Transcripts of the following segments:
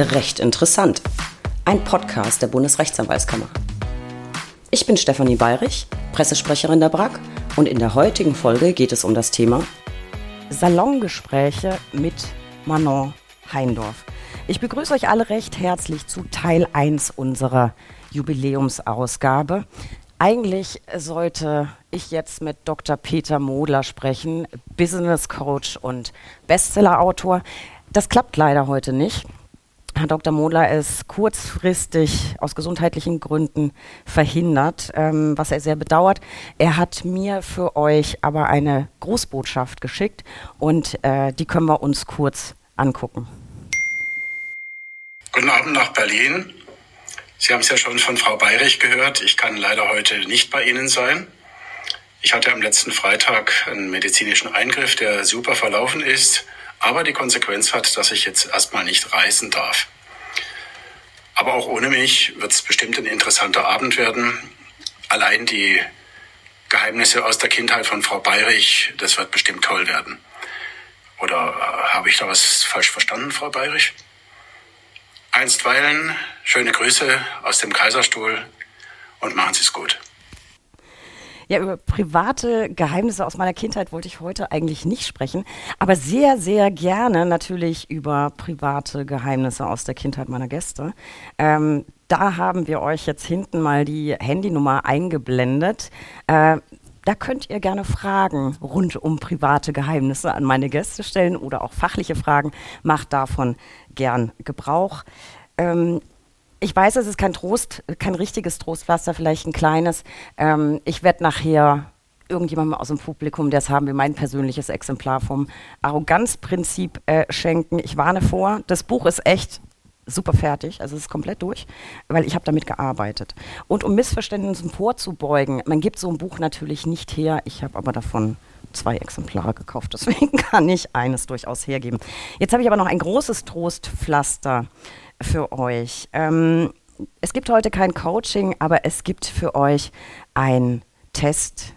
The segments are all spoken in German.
Recht interessant. Ein Podcast der Bundesrechtsanwaltskammer. Ich bin Stefanie Bayrich, Pressesprecherin der BRAG und in der heutigen Folge geht es um das Thema Salongespräche mit Manon Heindorf. Ich begrüße euch alle recht herzlich zu Teil 1 unserer Jubiläumsausgabe. Eigentlich sollte ich jetzt mit Dr. Peter Modler sprechen, Business Coach und Bestsellerautor. Das klappt leider heute nicht. Herr Dr. Modler ist kurzfristig aus gesundheitlichen Gründen verhindert, ähm, was er sehr bedauert. Er hat mir für euch aber eine Großbotschaft geschickt und äh, die können wir uns kurz angucken. Guten Abend nach Berlin. Sie haben es ja schon von Frau Bayrich gehört. Ich kann leider heute nicht bei Ihnen sein. Ich hatte am letzten Freitag einen medizinischen Eingriff, der super verlaufen ist aber die Konsequenz hat, dass ich jetzt erstmal nicht reisen darf. Aber auch ohne mich wird es bestimmt ein interessanter Abend werden. Allein die Geheimnisse aus der Kindheit von Frau Bayrich, das wird bestimmt toll werden. Oder äh, habe ich da was falsch verstanden, Frau Bayrich? Einstweilen schöne Grüße aus dem Kaiserstuhl und machen Sie es gut. Ja, über private Geheimnisse aus meiner Kindheit wollte ich heute eigentlich nicht sprechen, aber sehr, sehr gerne natürlich über private Geheimnisse aus der Kindheit meiner Gäste. Ähm, da haben wir euch jetzt hinten mal die Handynummer eingeblendet. Äh, da könnt ihr gerne Fragen rund um private Geheimnisse an meine Gäste stellen oder auch fachliche Fragen. Macht davon gern Gebrauch. Ähm, ich weiß, es ist kein Trost, kein richtiges Trostpflaster, vielleicht ein kleines. Ähm, ich werde nachher irgendjemandem aus dem Publikum, der es haben will, mein persönliches Exemplar vom Arroganzprinzip äh, schenken. Ich warne vor, das Buch ist echt super fertig, also es ist komplett durch, weil ich habe damit gearbeitet. Und um Missverständnissen vorzubeugen, man gibt so ein Buch natürlich nicht her, ich habe aber davon zwei Exemplare gekauft, deswegen kann ich eines durchaus hergeben. Jetzt habe ich aber noch ein großes Trostpflaster für euch. Ähm, es gibt heute kein Coaching, aber es gibt für euch ein Test,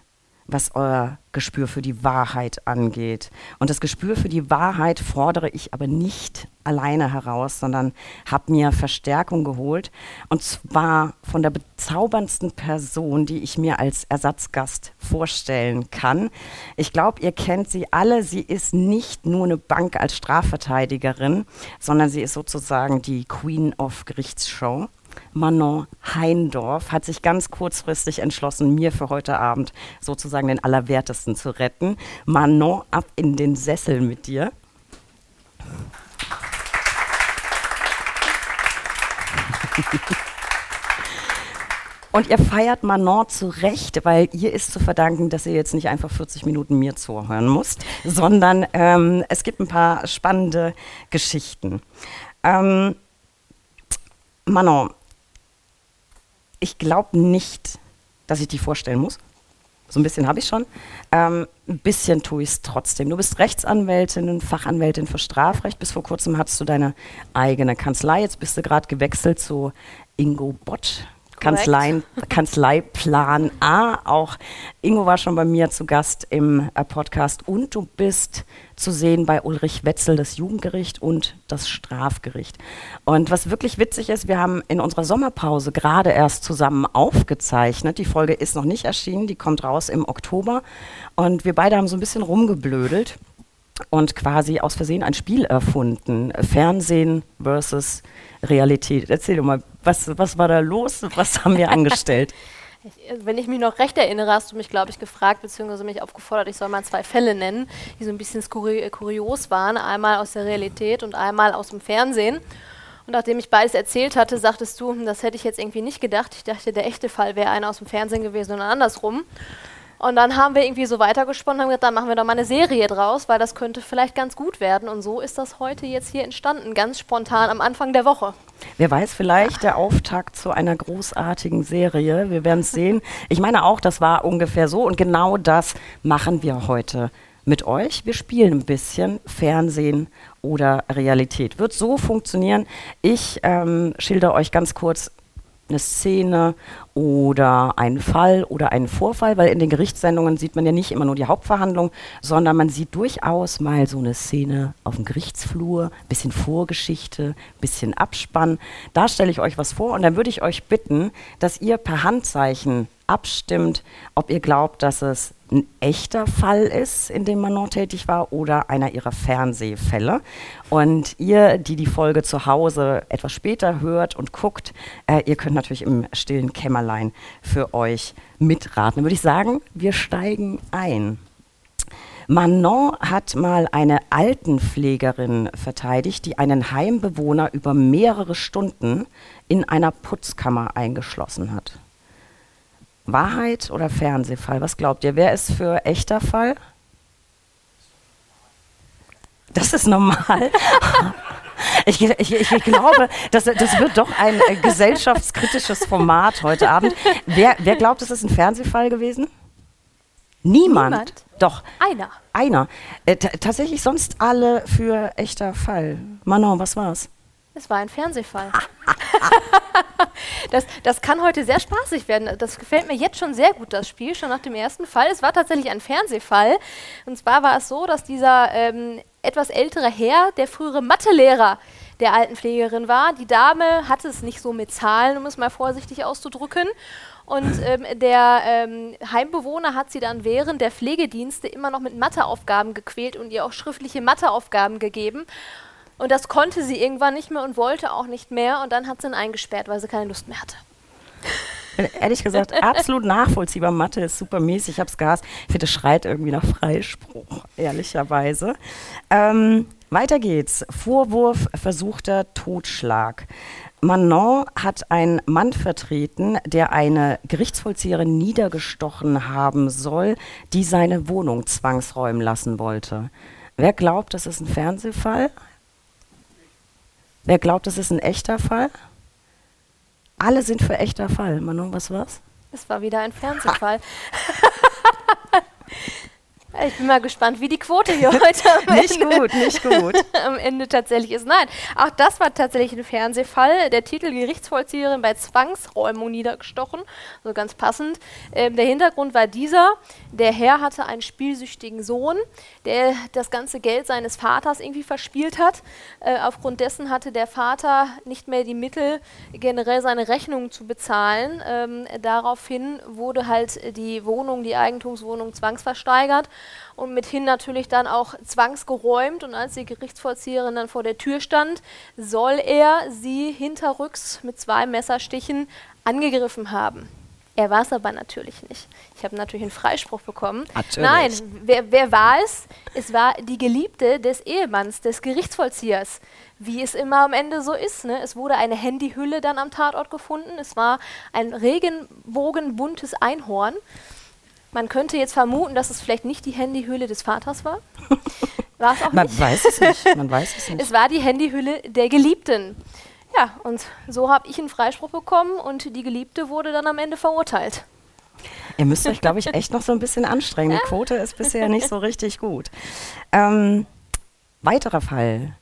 was euer Gespür für die Wahrheit angeht. Und das Gespür für die Wahrheit fordere ich aber nicht alleine heraus, sondern habe mir Verstärkung geholt. Und zwar von der bezauberndsten Person, die ich mir als Ersatzgast vorstellen kann. Ich glaube, ihr kennt sie alle. Sie ist nicht nur eine Bank als Strafverteidigerin, sondern sie ist sozusagen die Queen of Gerichtsshow. Manon Heindorf hat sich ganz kurzfristig entschlossen, mir für heute Abend sozusagen den Allerwertesten zu retten. Manon, ab in den Sessel mit dir. Und ihr feiert Manon zu Recht, weil ihr ist zu verdanken, dass ihr jetzt nicht einfach 40 Minuten mir zuhören müsst, sondern ähm, es gibt ein paar spannende Geschichten. Ähm, Manon, ich glaube nicht, dass ich die vorstellen muss. So ein bisschen habe ich schon. Ähm, ein bisschen tue ich es trotzdem. Du bist Rechtsanwältin, Fachanwältin für Strafrecht. Bis vor kurzem hattest du deine eigene Kanzlei. Jetzt bist du gerade gewechselt zu Ingo Bott. Kanzleien, Kanzleiplan A. Auch Ingo war schon bei mir zu Gast im äh, Podcast und du bist zu sehen bei Ulrich Wetzel, das Jugendgericht und das Strafgericht. Und was wirklich witzig ist, wir haben in unserer Sommerpause gerade erst zusammen aufgezeichnet. Die Folge ist noch nicht erschienen, die kommt raus im Oktober. Und wir beide haben so ein bisschen rumgeblödelt und quasi aus Versehen ein Spiel erfunden. Fernsehen versus Realität. Erzähl doch mal, was, was war da los? Was haben wir angestellt? Wenn ich mich noch recht erinnere, hast du mich, glaube ich, gefragt, beziehungsweise mich aufgefordert, ich soll mal zwei Fälle nennen, die so ein bisschen skuri kurios waren. Einmal aus der Realität und einmal aus dem Fernsehen. Und nachdem ich beides erzählt hatte, sagtest du, hm, das hätte ich jetzt irgendwie nicht gedacht. Ich dachte, der echte Fall wäre einer aus dem Fernsehen gewesen und andersrum. Und dann haben wir irgendwie so weitergesponnen und haben gesagt, dann machen wir doch mal eine Serie draus, weil das könnte vielleicht ganz gut werden. Und so ist das heute jetzt hier entstanden, ganz spontan am Anfang der Woche. Wer weiß, vielleicht der Auftakt zu einer großartigen Serie. Wir werden es sehen. Ich meine auch, das war ungefähr so. Und genau das machen wir heute mit euch. Wir spielen ein bisschen Fernsehen oder Realität. Wird so funktionieren. Ich ähm, schilder euch ganz kurz eine Szene oder einen Fall oder einen Vorfall, weil in den Gerichtssendungen sieht man ja nicht immer nur die Hauptverhandlung, sondern man sieht durchaus mal so eine Szene auf dem Gerichtsflur, bisschen Vorgeschichte, bisschen Abspann. Da stelle ich euch was vor und dann würde ich euch bitten, dass ihr per Handzeichen abstimmt, ob ihr glaubt, dass es ein echter Fall ist, in dem Manon tätig war, oder einer ihrer Fernsehfälle. Und ihr, die die Folge zu Hause etwas später hört und guckt, äh, ihr könnt natürlich im stillen Kämmerlein für euch mitraten. Dann würde ich sagen, wir steigen ein. Manon hat mal eine Altenpflegerin verteidigt, die einen Heimbewohner über mehrere Stunden in einer Putzkammer eingeschlossen hat. Wahrheit oder Fernsehfall? Was glaubt ihr? Wer ist für echter Fall? Das ist normal. Ich, ich, ich, glaube, das, das wird doch ein äh, gesellschaftskritisches Format heute Abend. Wer, wer glaubt, es ist ein Fernsehfall gewesen? Niemand. Niemand. Doch. Einer. Einer. Äh, tatsächlich sonst alle für echter Fall. Manon, was war's? Es war ein Fernsehfall. das, das kann heute sehr spaßig werden. Das gefällt mir jetzt schon sehr gut, das Spiel, schon nach dem ersten Fall. Es war tatsächlich ein Fernsehfall. Und zwar war es so, dass dieser ähm, etwas ältere Herr, der frühere Mathelehrer der Altenpflegerin war, die Dame hatte es nicht so mit Zahlen, um es mal vorsichtig auszudrücken. Und ähm, der ähm, Heimbewohner hat sie dann während der Pflegedienste immer noch mit Matheaufgaben gequält und ihr auch schriftliche Matheaufgaben gegeben. Und das konnte sie irgendwann nicht mehr und wollte auch nicht mehr. Und dann hat sie ihn eingesperrt, weil sie keine Lust mehr hatte. Ehrlich gesagt, absolut nachvollziehbar. Mathe ist super mies. Ich habe es gehasst. Ich finde, es schreit irgendwie nach Freispruch, ehrlicherweise. Ähm, weiter geht's. Vorwurf versuchter Totschlag. Manon hat einen Mann vertreten, der eine Gerichtsvollzieherin niedergestochen haben soll, die seine Wohnung zwangsräumen lassen wollte. Wer glaubt, das ist ein Fernsehfall? Wer glaubt, das ist ein echter Fall? Alle sind für echter Fall. Manon, was war's? Es war wieder ein Fernsehfall. Ich bin mal gespannt, wie die Quote hier heute am nicht Ende, gut, nicht gut. am Ende tatsächlich ist. Nein, auch das war tatsächlich ein Fernsehfall. Der Titel Gerichtsvollzieherin bei Zwangsräumung niedergestochen, so ganz passend. Ähm, der Hintergrund war dieser: Der Herr hatte einen spielsüchtigen Sohn, der das ganze Geld seines Vaters irgendwie verspielt hat. Äh, aufgrund dessen hatte der Vater nicht mehr die Mittel, generell seine Rechnungen zu bezahlen. Ähm, daraufhin wurde halt die Wohnung, die Eigentumswohnung zwangsversteigert und mithin natürlich dann auch zwangsgeräumt. Und als die Gerichtsvollzieherin dann vor der Tür stand, soll er sie hinterrücks mit zwei Messerstichen angegriffen haben. Er war es aber natürlich nicht. Ich habe natürlich einen Freispruch bekommen. Natürlich. Nein, wer, wer war es? Es war die Geliebte des Ehemanns, des Gerichtsvollziehers. Wie es immer am Ende so ist. Ne? Es wurde eine Handyhülle dann am Tatort gefunden. Es war ein regenbogenbuntes Einhorn. Man könnte jetzt vermuten, dass es vielleicht nicht die Handyhülle des Vaters war. War es auch Man nicht. weiß es nicht. Man weiß es nicht. Es war die Handyhülle der Geliebten. Ja, und so habe ich einen Freispruch bekommen und die Geliebte wurde dann am Ende verurteilt. Ihr müsst euch, glaube ich, echt noch so ein bisschen anstrengen. Die Quote ist bisher nicht so richtig gut. Ähm, weiterer Fall.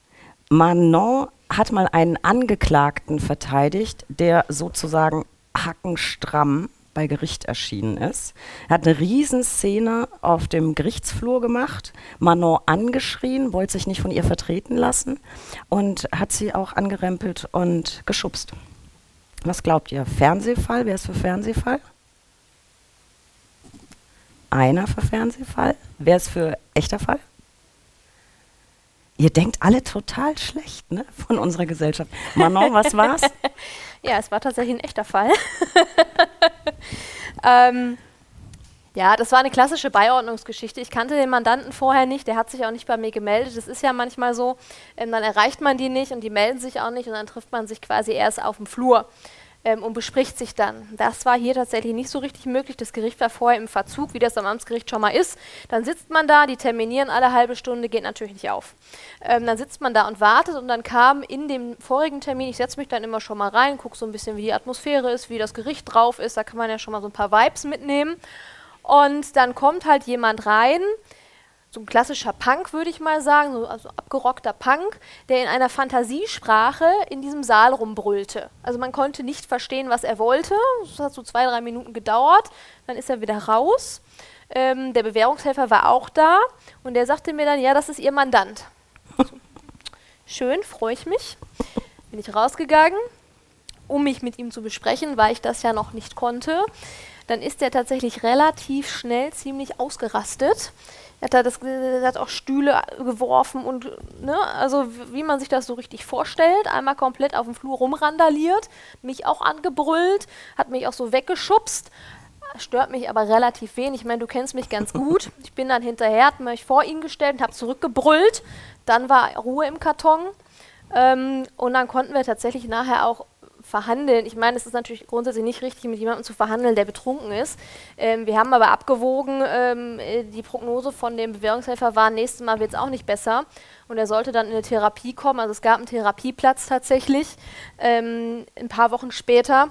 Manon hat mal einen Angeklagten verteidigt, der sozusagen hackenstramm bei Gericht erschienen ist. Er hat eine Riesenszene auf dem Gerichtsflur gemacht, Manon angeschrien, wollte sich nicht von ihr vertreten lassen und hat sie auch angerempelt und geschubst. Was glaubt ihr? Fernsehfall? Wer ist für Fernsehfall? Einer für Fernsehfall? Wer ist für echter Fall? Ihr denkt alle total schlecht ne, von unserer Gesellschaft. Manon, was war's? Ja, es war tatsächlich ein echter Fall. ähm, ja, das war eine klassische Beiordnungsgeschichte. Ich kannte den Mandanten vorher nicht, der hat sich auch nicht bei mir gemeldet. Das ist ja manchmal so, ähm, dann erreicht man die nicht und die melden sich auch nicht und dann trifft man sich quasi erst auf dem Flur ähm, und bespricht sich dann. Das war hier tatsächlich nicht so richtig möglich. Das Gericht war vorher im Verzug, wie das am Amtsgericht schon mal ist. Dann sitzt man da, die terminieren alle halbe Stunde, geht natürlich nicht auf. Ähm, dann sitzt man da und wartet und dann kam in dem vorigen Termin, ich setze mich dann immer schon mal rein, gucke so ein bisschen, wie die Atmosphäre ist, wie das Gericht drauf ist, da kann man ja schon mal so ein paar Vibes mitnehmen. Und dann kommt halt jemand rein, so ein klassischer Punk, würde ich mal sagen, so, also abgerockter Punk, der in einer Fantasiesprache in diesem Saal rumbrüllte. Also man konnte nicht verstehen, was er wollte. Das hat so zwei, drei Minuten gedauert. Dann ist er wieder raus. Ähm, der Bewährungshelfer war auch da und der sagte mir dann, ja, das ist Ihr Mandant. So. Schön, freue ich mich. Bin ich rausgegangen, um mich mit ihm zu besprechen, weil ich das ja noch nicht konnte. Dann ist er tatsächlich relativ schnell ziemlich ausgerastet. Er hat, das, er hat auch Stühle geworfen und, ne, also wie man sich das so richtig vorstellt, einmal komplett auf dem Flur rumrandaliert, mich auch angebrüllt, hat mich auch so weggeschubst, stört mich aber relativ wenig. Ich meine, du kennst mich ganz gut. Ich bin dann hinterher, hat mich vor ihn gestellt und habe zurückgebrüllt. Dann war Ruhe im Karton. Ähm, und dann konnten wir tatsächlich nachher auch verhandeln. Ich meine, es ist natürlich grundsätzlich nicht richtig, mit jemandem zu verhandeln, der betrunken ist. Ähm, wir haben aber abgewogen, ähm, äh, die Prognose von dem Bewährungshelfer war, nächstes Mal wird es auch nicht besser. Und er sollte dann in eine Therapie kommen. Also es gab einen Therapieplatz tatsächlich, ähm, ein paar Wochen später.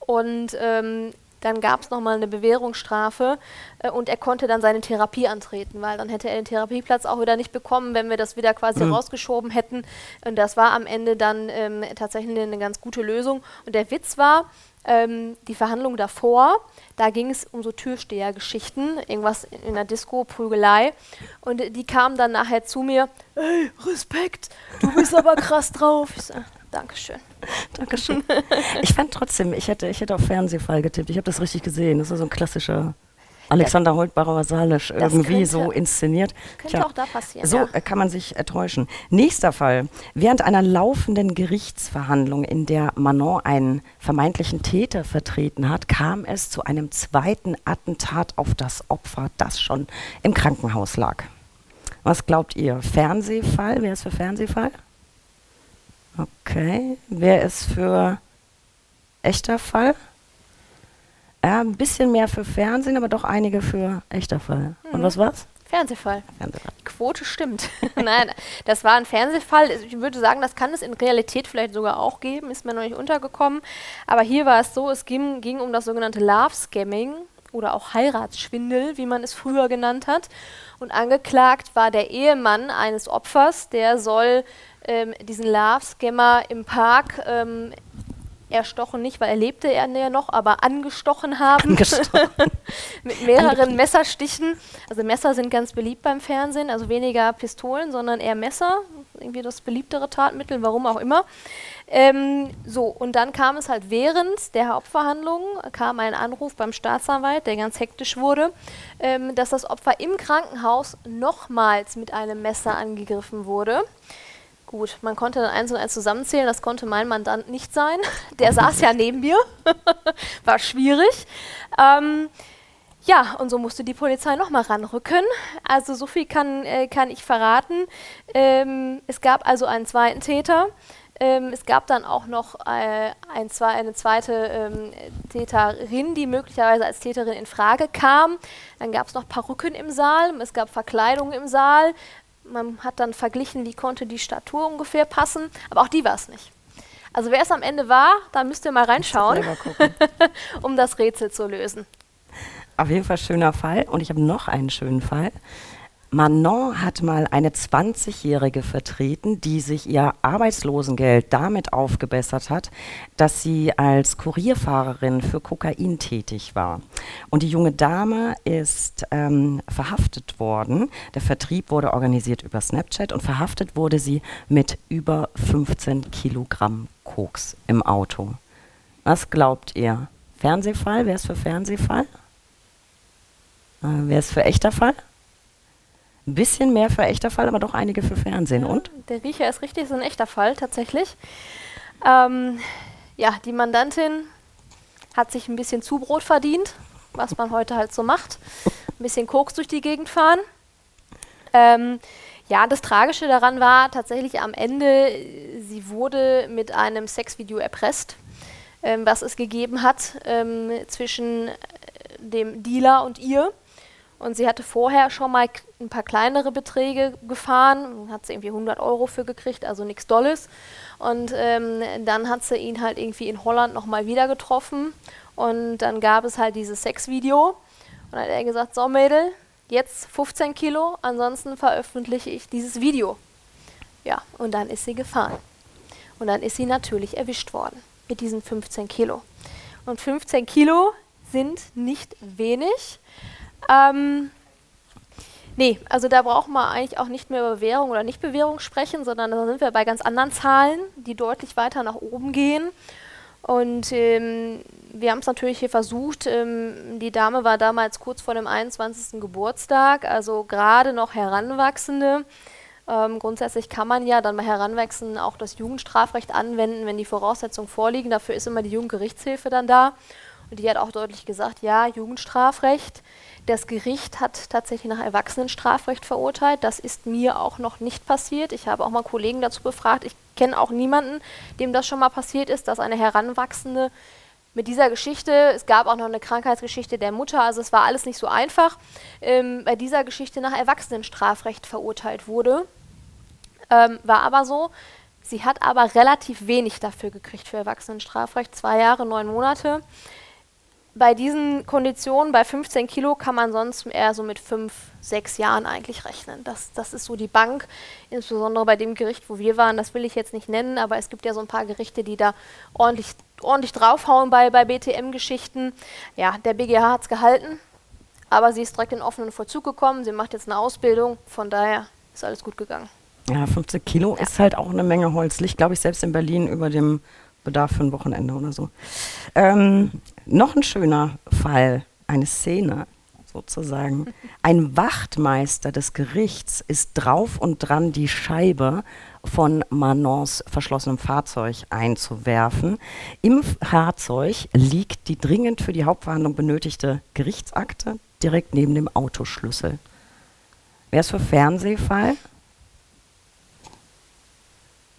Und ähm, dann gab es nochmal eine Bewährungsstrafe äh, und er konnte dann seine Therapie antreten, weil dann hätte er den Therapieplatz auch wieder nicht bekommen, wenn wir das wieder quasi mhm. rausgeschoben hätten. Und das war am Ende dann ähm, tatsächlich eine ganz gute Lösung. Und der Witz war, ähm, die Verhandlung davor, da ging es um so Türstehergeschichten, irgendwas in der Disco, Prügelei. Und die kamen dann nachher zu mir, ey, Respekt, du bist aber krass drauf. Ich so, Dankeschön. Dankeschön. Ich fand trotzdem, ich hätte, ich hätte auf Fernsehfall getippt. Ich habe das richtig gesehen. Das ist so ein klassischer Alexander ja. Holtbauer Salisch irgendwie könnte, so inszeniert. Könnte Tja, auch da passieren. So ja. kann man sich enttäuschen. Nächster Fall. Während einer laufenden Gerichtsverhandlung, in der Manon einen vermeintlichen Täter vertreten hat, kam es zu einem zweiten Attentat auf das Opfer, das schon im Krankenhaus lag. Was glaubt ihr? Fernsehfall? Wer ist für Fernsehfall? Okay. Wer ist für echter Fall? Ja, ein bisschen mehr für Fernsehen, aber doch einige für echter Fall. Mhm. Und was war's? Fernsehfall. Fernsehfall. Quote stimmt. Nein, das war ein Fernsehfall. Ich würde sagen, das kann es in Realität vielleicht sogar auch geben, ist mir noch nicht untergekommen. Aber hier war es so, es ging, ging um das sogenannte Love-Scamming oder auch Heiratsschwindel, wie man es früher genannt hat. Und angeklagt war der Ehemann eines Opfers, der soll ähm, diesen Love-Scammer im Park ähm, erstochen nicht, weil er lebte er ja noch, aber angestochen haben. Angestochen. Mit mehreren Messerstichen. Also Messer sind ganz beliebt beim Fernsehen, also weniger Pistolen, sondern eher Messer. Irgendwie das beliebtere Tatmittel, warum auch immer. Ähm, so, und dann kam es halt während der Hauptverhandlung, kam ein Anruf beim Staatsanwalt, der ganz hektisch wurde, ähm, dass das Opfer im Krankenhaus nochmals mit einem Messer angegriffen wurde. Gut, man konnte dann eins und eins zusammenzählen, das konnte mein Mandant nicht sein. Der saß ja neben mir, war schwierig. Ähm, ja, und so musste die Polizei nochmal ranrücken. Also so viel kann, äh, kann ich verraten. Ähm, es gab also einen zweiten Täter. Ähm, es gab dann auch noch äh, ein, zwei, eine zweite ähm, Täterin, die möglicherweise als Täterin in Frage kam. Dann gab es noch Perücken im Saal, es gab Verkleidungen im Saal, man hat dann verglichen, wie konnte die Statur ungefähr passen, aber auch die war es nicht. Also wer es am Ende war, da müsst ihr mal reinschauen, um das Rätsel zu lösen. Auf jeden Fall schöner Fall. Und ich habe noch einen schönen Fall. Manon hat mal eine 20-Jährige vertreten, die sich ihr Arbeitslosengeld damit aufgebessert hat, dass sie als Kurierfahrerin für Kokain tätig war. Und die junge Dame ist ähm, verhaftet worden. Der Vertrieb wurde organisiert über Snapchat und verhaftet wurde sie mit über 15 Kilogramm Koks im Auto. Was glaubt ihr? Fernsehfall? Wer ist für Fernsehfall? Äh, wer ist für echter Fall? Ein bisschen mehr für echter Fall, aber doch einige für Fernsehen. Ja, Und? Der Riecher ist richtig, ist ein echter Fall tatsächlich. Ähm, ja, die Mandantin hat sich ein bisschen Zubrot verdient, was man heute halt so macht. Ein bisschen Koks durch die Gegend fahren. Ähm, ja, das Tragische daran war tatsächlich am Ende, sie wurde mit einem Sexvideo erpresst, ähm, was es gegeben hat ähm, zwischen dem Dealer und ihr. Und sie hatte vorher schon mal ein paar kleinere Beträge gefahren, hat sie irgendwie 100 Euro für gekriegt, also nichts Dolles. Und ähm, dann hat sie ihn halt irgendwie in Holland nochmal wieder getroffen. Und dann gab es halt dieses Sexvideo. Und dann hat er gesagt, so Mädel, jetzt 15 Kilo, ansonsten veröffentliche ich dieses Video. Ja, und dann ist sie gefahren. Und dann ist sie natürlich erwischt worden mit diesen 15 Kilo. Und 15 Kilo sind nicht wenig. Ähm, nee, also da brauchen wir eigentlich auch nicht mehr über Bewährung oder Nichtbewährung sprechen, sondern da sind wir bei ganz anderen Zahlen, die deutlich weiter nach oben gehen. Und ähm, wir haben es natürlich hier versucht. Ähm, die Dame war damals kurz vor dem 21. Geburtstag, also gerade noch Heranwachsende. Ähm, grundsätzlich kann man ja dann bei Heranwachsenden auch das Jugendstrafrecht anwenden, wenn die Voraussetzungen vorliegen. Dafür ist immer die Jugendgerichtshilfe dann da. Und die hat auch deutlich gesagt, ja, Jugendstrafrecht. Das Gericht hat tatsächlich nach Erwachsenenstrafrecht verurteilt. Das ist mir auch noch nicht passiert. Ich habe auch mal Kollegen dazu befragt. Ich kenne auch niemanden, dem das schon mal passiert ist, dass eine Heranwachsende mit dieser Geschichte, es gab auch noch eine Krankheitsgeschichte der Mutter, also es war alles nicht so einfach, ähm, bei dieser Geschichte nach Erwachsenenstrafrecht verurteilt wurde. Ähm, war aber so, sie hat aber relativ wenig dafür gekriegt für Erwachsenenstrafrecht, zwei Jahre, neun Monate bei diesen Konditionen, bei 15 Kilo, kann man sonst eher so mit fünf, sechs Jahren eigentlich rechnen. Das, das ist so die Bank, insbesondere bei dem Gericht, wo wir waren. Das will ich jetzt nicht nennen, aber es gibt ja so ein paar Gerichte, die da ordentlich, ordentlich draufhauen bei, bei BTM-Geschichten. Ja, der BGH hat es gehalten, aber sie ist direkt in offenen Vollzug gekommen. Sie macht jetzt eine Ausbildung, von daher ist alles gut gegangen. Ja, 15 Kilo ja. ist halt auch eine Menge Holz. Liegt, glaube ich, selbst in Berlin über dem Bedarf für ein Wochenende oder so. Ähm, noch ein schöner Fall, eine Szene sozusagen. Ein Wachtmeister des Gerichts ist drauf und dran, die Scheibe von Manons verschlossenem Fahrzeug einzuwerfen. Im Fahrzeug liegt die dringend für die Hauptverhandlung benötigte Gerichtsakte direkt neben dem Autoschlüssel. Wer ist für Fernsehfall?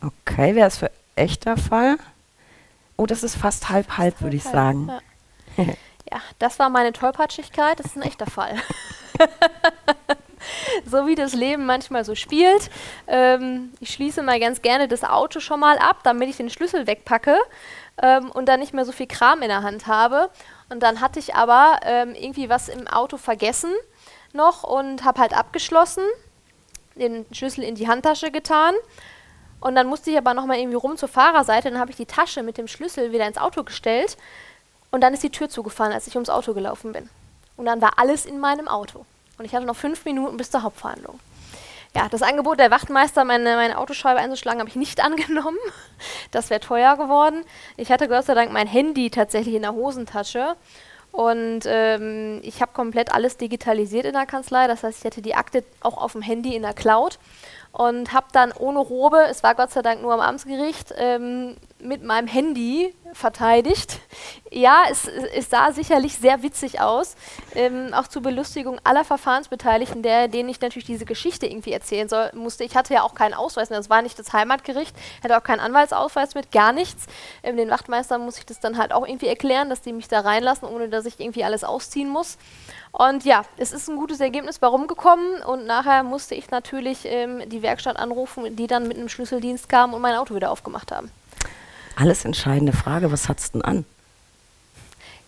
Okay, wer ist für echter Fall? Oh, das ist fast halb halb, würde ich sagen. Ja. ja, das war meine Tollpatschigkeit. Das ist ein echter Fall. so wie das Leben manchmal so spielt. Ähm, ich schließe mal ganz gerne das Auto schon mal ab, damit ich den Schlüssel wegpacke ähm, und dann nicht mehr so viel Kram in der Hand habe. Und dann hatte ich aber ähm, irgendwie was im Auto vergessen noch und habe halt abgeschlossen, den Schlüssel in die Handtasche getan und dann musste ich aber nochmal irgendwie rum zur Fahrerseite. Dann habe ich die Tasche mit dem Schlüssel wieder ins Auto gestellt. Und dann ist die Tür zugefallen, als ich ums Auto gelaufen bin. Und dann war alles in meinem Auto. Und ich hatte noch fünf Minuten bis zur Hauptverhandlung. Ja, das Angebot der Wachtmeister, meine, meine Autoscheibe einzuschlagen, habe ich nicht angenommen. Das wäre teuer geworden. Ich hatte Gott sei Dank mein Handy tatsächlich in der Hosentasche. Und ähm, ich habe komplett alles digitalisiert in der Kanzlei. Das heißt, ich hatte die Akte auch auf dem Handy in der Cloud und habe dann ohne Robe, es war Gott sei Dank nur am Amtsgericht, ähm, mit meinem Handy verteidigt. Ja, es, es sah sicherlich sehr witzig aus, ähm, auch zur Belustigung aller Verfahrensbeteiligten, der, denen ich natürlich diese Geschichte irgendwie erzählen soll, musste. Ich hatte ja auch keinen Ausweis, das war nicht das Heimatgericht, hatte auch keinen Anwaltsausweis mit, gar nichts. Ähm, den Wachtmeistern muss ich das dann halt auch irgendwie erklären, dass die mich da reinlassen, ohne dass ich irgendwie alles ausziehen muss. Und ja, es ist ein gutes Ergebnis bei rumgekommen und nachher musste ich natürlich ähm, die Werkstatt anrufen, die dann mit einem Schlüsseldienst kam und mein Auto wieder aufgemacht haben. Alles entscheidende Frage, was hat's denn an?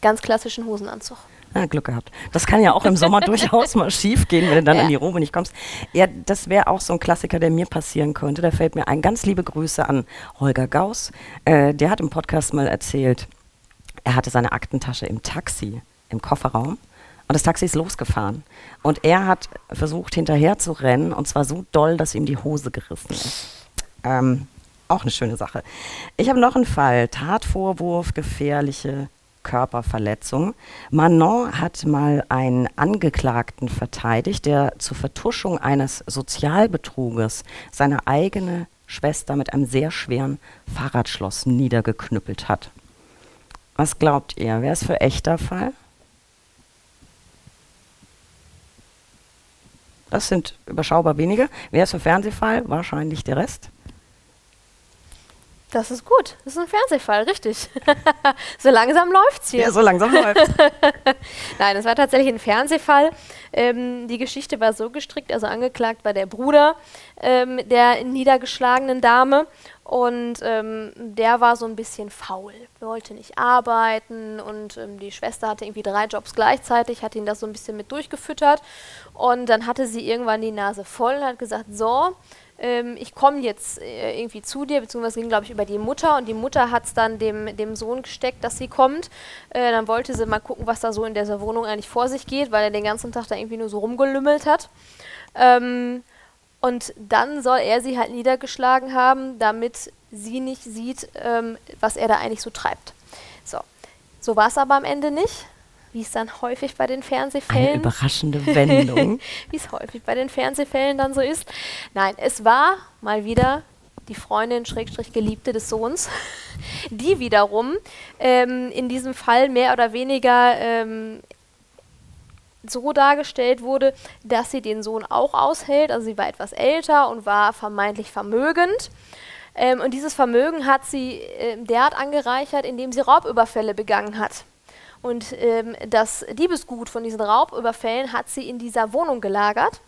Ganz klassischen Hosenanzug. Ja, Glück gehabt. Das kann ja auch im Sommer durchaus mal schief gehen, wenn du dann ja. an die Robe nicht kommst. Ja, das wäre auch so ein Klassiker, der mir passieren könnte. Da fällt mir ein. Ganz liebe Grüße an Holger Gauss. Äh, der hat im Podcast mal erzählt, er hatte seine Aktentasche im Taxi, im Kofferraum. Und das Taxi ist losgefahren. Und er hat versucht, hinterher zu rennen. Und zwar so doll, dass ihm die Hose gerissen ist. Ähm, auch eine schöne Sache. Ich habe noch einen Fall. Tatvorwurf, gefährliche Körperverletzung. Manon hat mal einen Angeklagten verteidigt, der zur Vertuschung eines Sozialbetruges seine eigene Schwester mit einem sehr schweren Fahrradschloss niedergeknüppelt hat. Was glaubt ihr? Wer ist für echter Fall? Das sind überschaubar wenige. Wer ist für Fernsehfall? Wahrscheinlich der Rest. Das ist gut. Das ist ein Fernsehfall, richtig. so langsam läuft's hier. Ja, so langsam läuft's. Nein, es war tatsächlich ein Fernsehfall. Ähm, die Geschichte war so gestrickt, also angeklagt war der Bruder ähm, der niedergeschlagenen Dame. Und ähm, der war so ein bisschen faul, wollte nicht arbeiten und ähm, die Schwester hatte irgendwie drei Jobs gleichzeitig, hat ihn das so ein bisschen mit durchgefüttert. Und dann hatte sie irgendwann die Nase voll und hat gesagt, so, ähm, ich komme jetzt äh, irgendwie zu dir, beziehungsweise ging, glaube ich, über die Mutter und die Mutter hat es dann dem, dem Sohn gesteckt, dass sie kommt. Äh, dann wollte sie mal gucken, was da so in dieser Wohnung eigentlich vor sich geht, weil er den ganzen Tag da irgendwie nur so rumgelümmelt hat. Ähm, und dann soll er sie halt niedergeschlagen haben, damit sie nicht sieht, ähm, was er da eigentlich so treibt. So, so war es aber am Ende nicht, wie es dann häufig bei den Fernsehfällen. Eine überraschende Wendung. wie es häufig bei den Fernsehfällen dann so ist. Nein, es war mal wieder die Freundin, Schrägstrich Geliebte des Sohns, die wiederum ähm, in diesem Fall mehr oder weniger ähm, so dargestellt wurde, dass sie den Sohn auch aushält. Also sie war etwas älter und war vermeintlich vermögend. Ähm, und dieses Vermögen hat sie äh, derart angereichert, indem sie Raubüberfälle begangen hat. Und ähm, das Diebesgut von diesen Raubüberfällen hat sie in dieser Wohnung gelagert.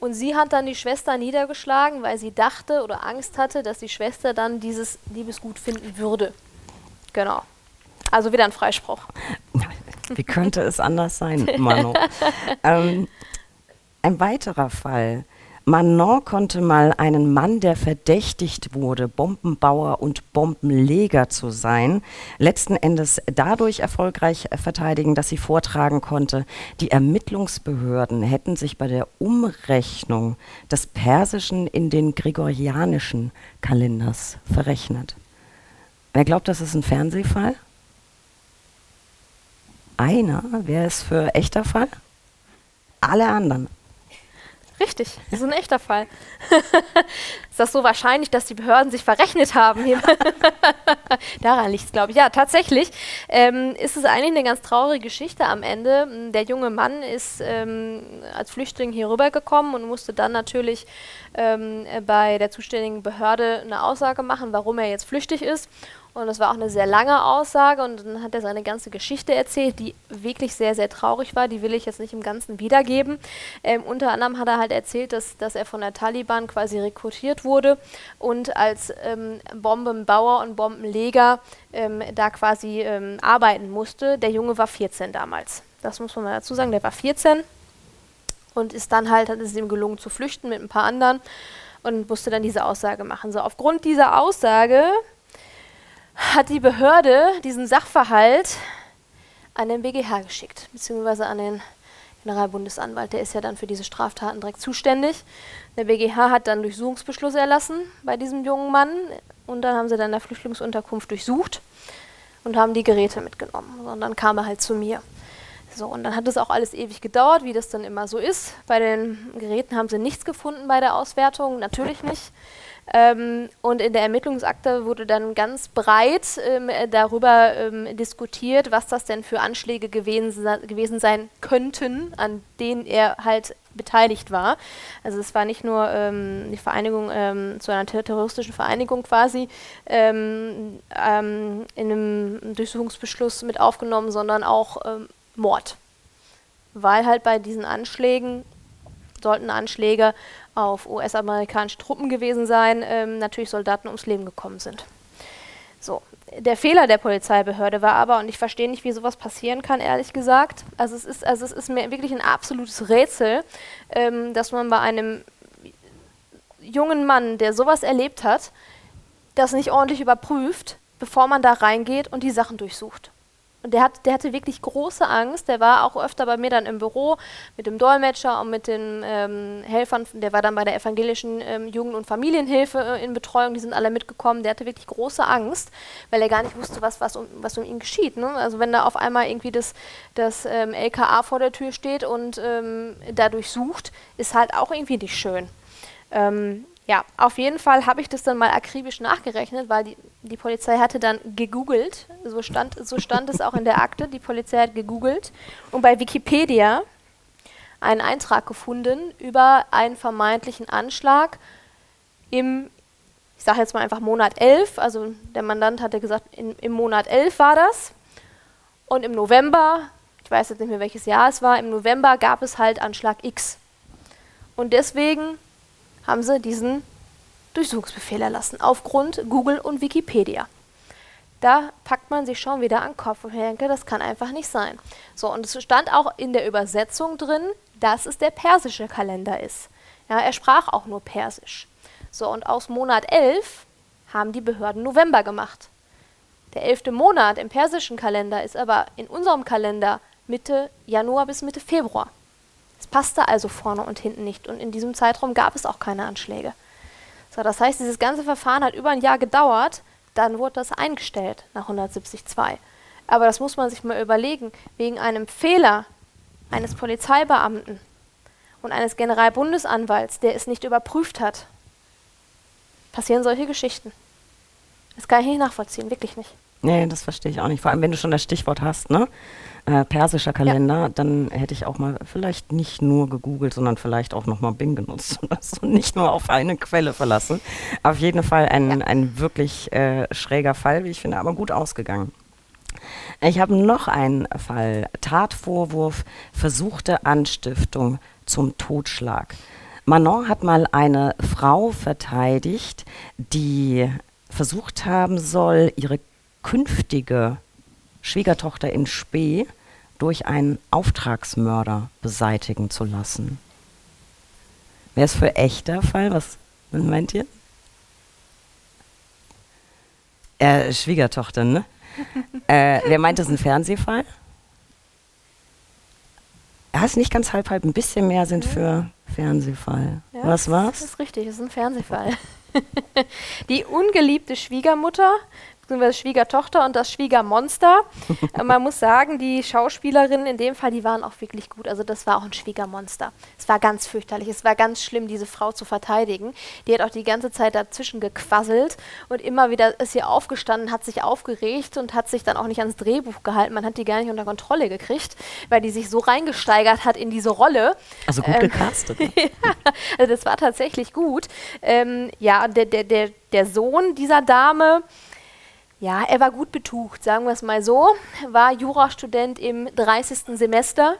Und sie hat dann die Schwester niedergeschlagen, weil sie dachte oder Angst hatte, dass die Schwester dann dieses Diebesgut finden würde. Genau. Also wieder ein Freispruch. Wie könnte es anders sein, Manu? ähm, ein weiterer Fall. Manon konnte mal einen Mann, der verdächtigt wurde, Bombenbauer und Bombenleger zu sein, letzten Endes dadurch erfolgreich verteidigen, dass sie vortragen konnte, die Ermittlungsbehörden hätten sich bei der Umrechnung des Persischen in den gregorianischen Kalenders verrechnet. Wer glaubt, das ist ein Fernsehfall? einer wäre es für echter Fall. Alle anderen. Richtig, das ist ein echter Fall. ist das so wahrscheinlich, dass die Behörden sich verrechnet haben? Daran liegt es, glaube ich. Ja, tatsächlich ähm, ist es eigentlich eine ganz traurige Geschichte am Ende. Der junge Mann ist ähm, als Flüchtling hier rübergekommen und musste dann natürlich ähm, bei der zuständigen Behörde eine Aussage machen, warum er jetzt flüchtig ist. Und das war auch eine sehr lange Aussage und dann hat er seine ganze Geschichte erzählt, die wirklich sehr, sehr traurig war. Die will ich jetzt nicht im Ganzen wiedergeben. Ähm, unter anderem hat er halt erzählt, dass, dass er von der Taliban quasi rekrutiert wurde und als ähm, Bombenbauer und Bombenleger ähm, da quasi ähm, arbeiten musste. Der Junge war 14 damals. Das muss man mal dazu sagen. Der war 14 und ist dann halt, hat es ihm gelungen zu flüchten mit ein paar anderen und musste dann diese Aussage machen. So, aufgrund dieser Aussage hat die Behörde diesen Sachverhalt an den BGH geschickt, beziehungsweise an den Generalbundesanwalt. Der ist ja dann für diese Straftaten direkt zuständig. Der BGH hat dann Durchsuchungsbeschluss erlassen bei diesem jungen Mann und dann haben sie dann der Flüchtlingsunterkunft durchsucht und haben die Geräte mitgenommen. Und dann kam er halt zu mir. So, und dann hat es auch alles ewig gedauert, wie das dann immer so ist. Bei den Geräten haben sie nichts gefunden bei der Auswertung, natürlich nicht. Ähm, und in der Ermittlungsakte wurde dann ganz breit ähm, darüber ähm, diskutiert, was das denn für Anschläge gewesen, gewesen sein könnten, an denen er halt beteiligt war. Also es war nicht nur ähm, die Vereinigung ähm, zu einer terroristischen Vereinigung quasi ähm, ähm in einem Durchsuchungsbeschluss mit aufgenommen, sondern auch ähm, Mord. Weil halt bei diesen Anschlägen sollten Anschläge auf US-amerikanische Truppen gewesen sein, ähm, natürlich Soldaten ums Leben gekommen sind. So, der Fehler der Polizeibehörde war aber, und ich verstehe nicht, wie sowas passieren kann, ehrlich gesagt. Also es ist, also es ist mir wirklich ein absolutes Rätsel, ähm, dass man bei einem jungen Mann, der sowas erlebt hat, das nicht ordentlich überprüft, bevor man da reingeht und die Sachen durchsucht. Und der, hat, der hatte wirklich große Angst. Der war auch öfter bei mir dann im Büro mit dem Dolmetscher und mit den ähm, Helfern. Der war dann bei der evangelischen ähm, Jugend- und Familienhilfe äh, in Betreuung. Die sind alle mitgekommen. Der hatte wirklich große Angst, weil er gar nicht wusste, was, was, um, was um ihn geschieht. Ne? Also wenn da auf einmal irgendwie das, das ähm, LKA vor der Tür steht und ähm, dadurch sucht, ist halt auch irgendwie nicht schön. Ja, auf jeden Fall habe ich das dann mal akribisch nachgerechnet, weil die, die Polizei hatte dann gegoogelt, so stand, so stand es auch in der Akte, die Polizei hat gegoogelt und bei Wikipedia einen Eintrag gefunden über einen vermeintlichen Anschlag im, ich sage jetzt mal einfach Monat 11, also der Mandant hatte gesagt, in, im Monat 11 war das. Und im November, ich weiß jetzt nicht mehr welches Jahr es war, im November gab es halt Anschlag X. Und deswegen haben sie diesen Durchsuchungsbefehl erlassen, aufgrund Google und Wikipedia. Da packt man sich schon wieder an den Kopf und denke, das kann einfach nicht sein. So, und es stand auch in der Übersetzung drin, dass es der persische Kalender ist. Ja, er sprach auch nur Persisch. So, und aus Monat 11 haben die Behörden November gemacht. Der elfte Monat im persischen Kalender ist aber in unserem Kalender Mitte Januar bis Mitte Februar. Passte also vorne und hinten nicht und in diesem Zeitraum gab es auch keine Anschläge. So, das heißt, dieses ganze Verfahren hat über ein Jahr gedauert, dann wurde das eingestellt nach 170.2. Aber das muss man sich mal überlegen, wegen einem Fehler eines Polizeibeamten und eines Generalbundesanwalts, der es nicht überprüft hat, passieren solche Geschichten. Das kann ich nicht nachvollziehen, wirklich nicht. Nee, das verstehe ich auch nicht. Vor allem, wenn du schon das Stichwort hast, ne? Äh, persischer Kalender, ja. dann hätte ich auch mal vielleicht nicht nur gegoogelt, sondern vielleicht auch nochmal Bing genutzt und so nicht nur auf eine Quelle verlassen. Auf jeden Fall ein, ja. ein wirklich äh, schräger Fall, wie ich finde, aber gut ausgegangen. Ich habe noch einen Fall. Tatvorwurf, versuchte Anstiftung zum Totschlag. Manon hat mal eine Frau verteidigt, die versucht haben soll, ihre künftige Schwiegertochter in Spee durch einen Auftragsmörder beseitigen zu lassen. Wäre es für echter Fall? Was meint ihr? Äh, Schwiegertochter, ne? äh, wer meint, es ist ein Fernsehfall? Ja, ist nicht ganz halb halb, ein bisschen mehr sind für Fernsehfall. Ja, Was war's? Das ist richtig, es ist ein Fernsehfall. Die ungeliebte Schwiegermutter beziehungsweise Schwiegertochter und das Schwiegermonster. Man muss sagen, die Schauspielerinnen in dem Fall, die waren auch wirklich gut. Also das war auch ein Schwiegermonster. Es war ganz fürchterlich. Es war ganz schlimm, diese Frau zu verteidigen. Die hat auch die ganze Zeit dazwischen gequasselt und immer wieder ist sie aufgestanden, hat sich aufgeregt und hat sich dann auch nicht ans Drehbuch gehalten. Man hat die gar nicht unter Kontrolle gekriegt, weil die sich so reingesteigert hat in diese Rolle. Also gut ähm, gecastet. Ne? ja, also das war tatsächlich gut. Ähm, ja, der, der, der, der Sohn dieser Dame, ja, er war gut betucht, sagen wir es mal so. War Jurastudent im 30. Semester.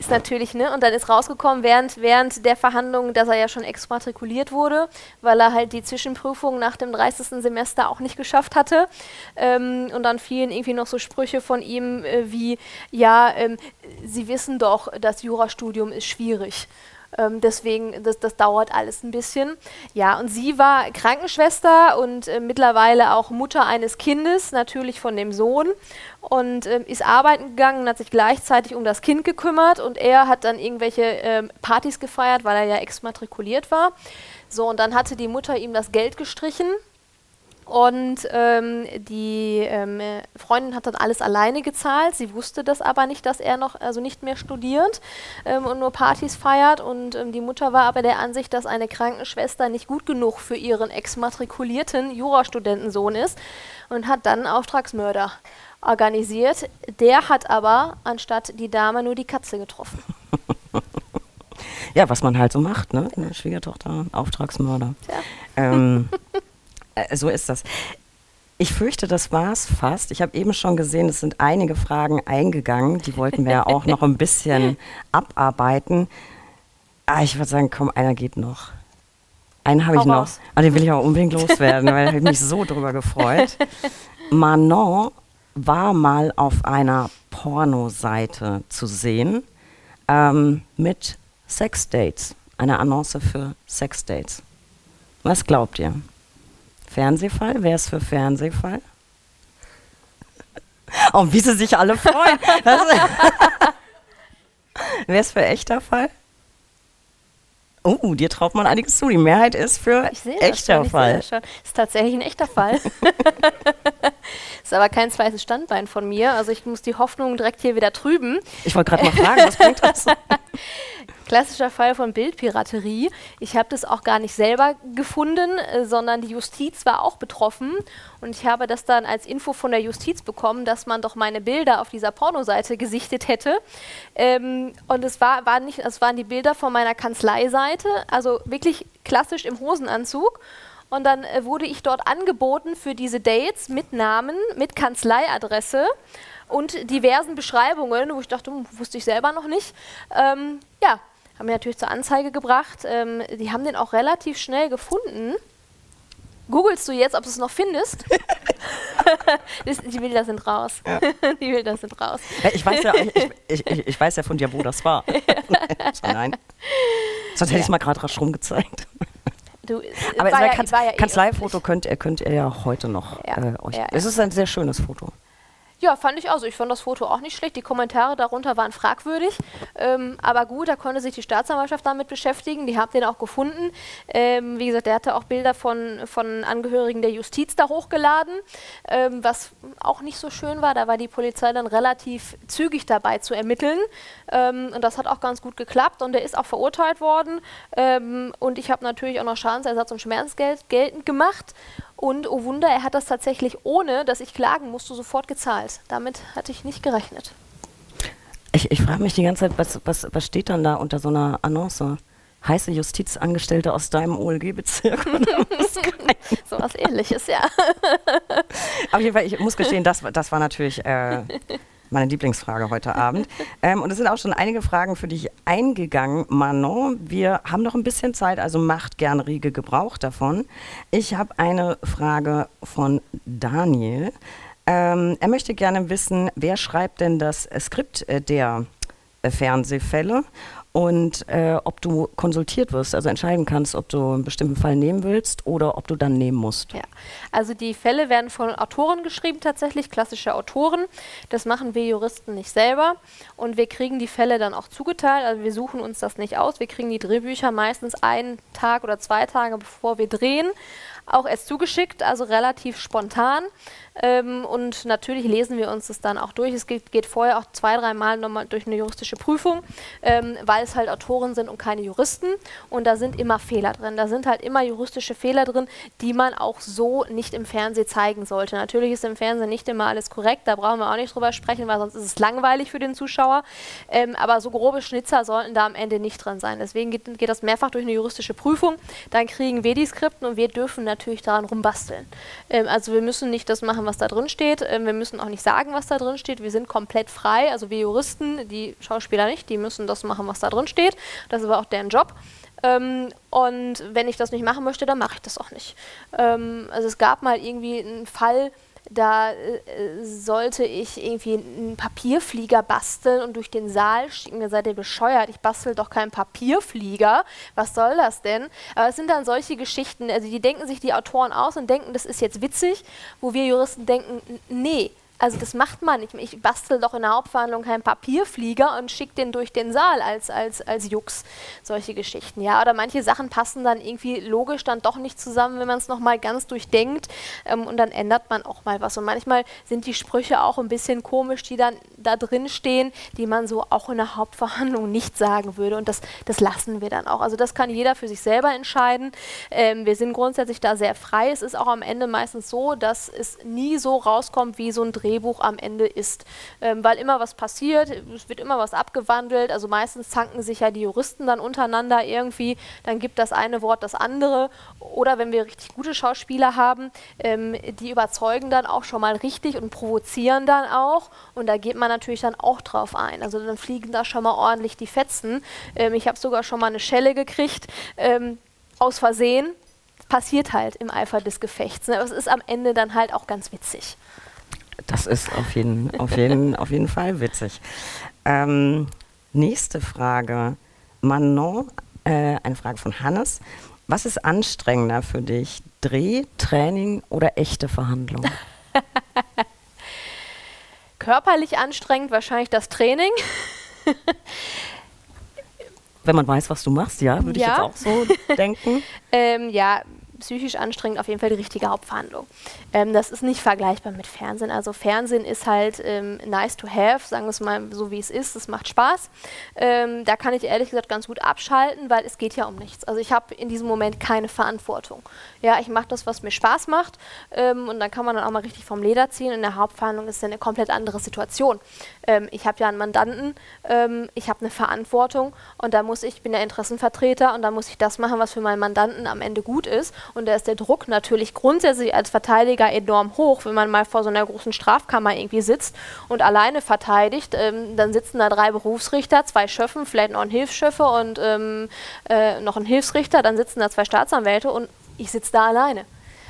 ist natürlich, ne? Und dann ist rausgekommen während, während der Verhandlungen, dass er ja schon exmatrikuliert wurde, weil er halt die Zwischenprüfung nach dem 30. Semester auch nicht geschafft hatte. Ähm, und dann fielen irgendwie noch so Sprüche von ihm äh, wie, ja, ähm, Sie wissen doch, das Jurastudium ist schwierig. Ähm, deswegen, das, das dauert alles ein bisschen. Ja, und sie war Krankenschwester und äh, mittlerweile auch Mutter eines Kindes, natürlich von dem Sohn. Und äh, ist arbeiten gegangen und hat sich gleichzeitig um das Kind gekümmert. Und er hat dann irgendwelche äh, Partys gefeiert, weil er ja exmatrikuliert war. So, und dann hatte die Mutter ihm das Geld gestrichen und ähm, die ähm, Freundin hat dann alles alleine gezahlt. Sie wusste das aber nicht, dass er noch also nicht mehr studiert ähm, und nur Partys feiert. Und ähm, die Mutter war aber der Ansicht, dass eine Krankenschwester nicht gut genug für ihren exmatrikulierten Jurastudentensohn ist und hat dann einen Auftragsmörder organisiert. Der hat aber anstatt die Dame nur die Katze getroffen. ja, was man halt so macht, ne? Schwiegertochter, Auftragsmörder. Ähm, äh, so ist das. Ich fürchte, das war's fast. Ich habe eben schon gesehen, es sind einige Fragen eingegangen. Die wollten wir ja auch noch ein bisschen abarbeiten. Ah, ich würde sagen, komm, einer geht noch. Einen habe ich noch. Ah, den will ich auch unbedingt loswerden, weil ich mich so drüber gefreut. Manon war mal auf einer Pornoseite zu sehen ähm, mit Sexdates. Eine Annonce für Sexdates. Was glaubt ihr? Fernsehfall? Wer ist für Fernsehfall? Oh, wie sie sich alle freuen. Wer ist für echter Fall? Oh, dir traut man einiges zu. Die Mehrheit ist für echter schon, Fall. Das ist tatsächlich ein echter Fall. ist aber kein zweites Standbein von mir. Also ich muss die Hoffnung direkt hier wieder trüben. Ich wollte gerade mal fragen, was bringt das? Klassischer Fall von Bildpiraterie. Ich habe das auch gar nicht selber gefunden, äh, sondern die Justiz war auch betroffen. Und ich habe das dann als Info von der Justiz bekommen, dass man doch meine Bilder auf dieser Pornoseite gesichtet hätte. Ähm, und es, war, war nicht, es waren die Bilder von meiner Kanzleiseite, also wirklich klassisch im Hosenanzug. Und dann äh, wurde ich dort angeboten für diese Dates mit Namen, mit Kanzleiadresse und diversen Beschreibungen, wo ich dachte, hm, wusste ich selber noch nicht. Ähm, ja, Haben ihn natürlich zur Anzeige gebracht. Ähm, die haben den auch relativ schnell gefunden. Googlest du jetzt, ob du es noch findest? die Bilder sind raus. Ja. Die Bilder sind raus. Ich weiß ja, ich, ich, ich, weiß ja von dir, wo das war. so, nein. Sonst hätte ich es mal gerade rasch rumgezeigt. Du, Aber ja, Kanz ja eh Kanzleifoto könnt, könnt ihr ja heute noch äh, euch. Es ist ein sehr schönes Foto. Ja, fand ich auch so. Ich fand das Foto auch nicht schlecht. Die Kommentare darunter waren fragwürdig. Ähm, aber gut, da konnte sich die Staatsanwaltschaft damit beschäftigen. Die haben den auch gefunden. Ähm, wie gesagt, der hatte auch Bilder von, von Angehörigen der Justiz da hochgeladen, ähm, was auch nicht so schön war. Da war die Polizei dann relativ zügig dabei zu ermitteln. Ähm, und das hat auch ganz gut geklappt. Und er ist auch verurteilt worden. Ähm, und ich habe natürlich auch noch Schadensersatz und Schmerzgeld geltend gemacht. Und oh Wunder, er hat das tatsächlich ohne, dass ich klagen musste, sofort gezahlt. Damit hatte ich nicht gerechnet. Ich, ich frage mich die ganze Zeit, was, was, was steht dann da unter so einer Annonce? Heiße Justizangestellte aus deinem OLG-Bezirk so was ähnliches, ja. Auf jeden Fall, ich muss gestehen, das, das war natürlich äh, meine Lieblingsfrage heute Abend. Ähm, und es sind auch schon einige Fragen für dich eingegangen, Manon. Wir haben noch ein bisschen Zeit, also macht gerne rege Gebrauch davon. Ich habe eine Frage von Daniel. Ähm, er möchte gerne wissen, wer schreibt denn das Skript äh, der äh, Fernsehfälle und äh, ob du konsultiert wirst, also entscheiden kannst, ob du einen bestimmten Fall nehmen willst oder ob du dann nehmen musst. Ja, also die Fälle werden von Autoren geschrieben, tatsächlich klassische Autoren. Das machen wir Juristen nicht selber und wir kriegen die Fälle dann auch zugeteilt. Also wir suchen uns das nicht aus. Wir kriegen die Drehbücher meistens einen Tag oder zwei Tage bevor wir drehen auch erst zugeschickt, also relativ spontan. Ähm, und natürlich lesen wir uns das dann auch durch. Es geht, geht vorher auch zwei, dreimal nochmal durch eine juristische Prüfung, ähm, weil es halt Autoren sind und keine Juristen. Und da sind immer Fehler drin. Da sind halt immer juristische Fehler drin, die man auch so nicht im Fernsehen zeigen sollte. Natürlich ist im Fernsehen nicht immer alles korrekt, da brauchen wir auch nicht drüber sprechen, weil sonst ist es langweilig für den Zuschauer. Ähm, aber so grobe Schnitzer sollten da am Ende nicht drin sein. Deswegen geht, geht das mehrfach durch eine juristische Prüfung. Dann kriegen wir die Skripten und wir dürfen natürlich daran rumbasteln. Ähm, also wir müssen nicht das machen, was da drin steht. Ähm, wir müssen auch nicht sagen, was da drin steht. Wir sind komplett frei. Also wir Juristen, die Schauspieler nicht, die müssen das machen, was da drin steht. Das ist aber auch deren Job. Ähm, und wenn ich das nicht machen möchte, dann mache ich das auch nicht. Ähm, also es gab mal irgendwie einen Fall, da äh, sollte ich irgendwie einen Papierflieger basteln und durch den Saal schicken. Da seid ihr bescheuert, ich bastel doch keinen Papierflieger. Was soll das denn? Aber es sind dann solche Geschichten, also die denken sich die Autoren aus und denken, das ist jetzt witzig, wo wir Juristen denken, nee, also das macht man nicht. Ich bastel doch in der Hauptverhandlung keinen Papierflieger und schicke den durch den Saal als, als, als Jux. Solche Geschichten, ja. Oder manche Sachen passen dann irgendwie logisch dann doch nicht zusammen, wenn man es nochmal ganz durchdenkt. Ähm, und dann ändert man auch mal was. Und manchmal sind die Sprüche auch ein bisschen komisch, die dann da drin stehen, die man so auch in der Hauptverhandlung nicht sagen würde. Und das, das lassen wir dann auch. Also das kann jeder für sich selber entscheiden. Ähm, wir sind grundsätzlich da sehr frei. Es ist auch am Ende meistens so, dass es nie so rauskommt wie so ein Dreh Drehbuch am Ende ist. Ähm, weil immer was passiert, es wird immer was abgewandelt. Also meistens zanken sich ja die Juristen dann untereinander irgendwie. Dann gibt das eine Wort das andere. Oder wenn wir richtig gute Schauspieler haben, ähm, die überzeugen dann auch schon mal richtig und provozieren dann auch. Und da geht man natürlich dann auch drauf ein. Also dann fliegen da schon mal ordentlich die Fetzen. Ähm, ich habe sogar schon mal eine Schelle gekriegt ähm, aus Versehen passiert halt im Eifer des Gefechts. Ne? Aber es ist am Ende dann halt auch ganz witzig. Das ist auf jeden, auf jeden, auf jeden Fall witzig. Ähm, nächste Frage. Manon, äh, eine Frage von Hannes. Was ist anstrengender für dich? Dreh, Training oder echte Verhandlungen? Körperlich anstrengend wahrscheinlich das Training. Wenn man weiß, was du machst, ja, würde ja. ich jetzt auch so denken. Ähm, ja, psychisch anstrengend auf jeden Fall die richtige Hauptverhandlung. Ähm, das ist nicht vergleichbar mit Fernsehen. Also Fernsehen ist halt ähm, nice to have, sagen wir es mal so wie es ist. Es macht Spaß. Ähm, da kann ich ehrlich gesagt ganz gut abschalten, weil es geht ja um nichts. Also ich habe in diesem Moment keine Verantwortung. Ja, ich mache das, was mir Spaß macht ähm, und dann kann man dann auch mal richtig vom Leder ziehen. In der Hauptverhandlung ist es eine komplett andere Situation. Ähm, ich habe ja einen Mandanten, ähm, ich habe eine Verantwortung und da muss ich, ich bin der Interessenvertreter und da muss ich das machen, was für meinen Mandanten am Ende gut ist Und da ist der Druck natürlich grundsätzlich als Verteidiger enorm hoch, wenn man mal vor so einer großen Strafkammer irgendwie sitzt und alleine verteidigt. Ähm, dann sitzen da drei Berufsrichter, zwei Schöffen, vielleicht noch ein Hilfsschöffe und ähm, äh, noch ein Hilfsrichter, dann sitzen da zwei Staatsanwälte und ich sitze da alleine.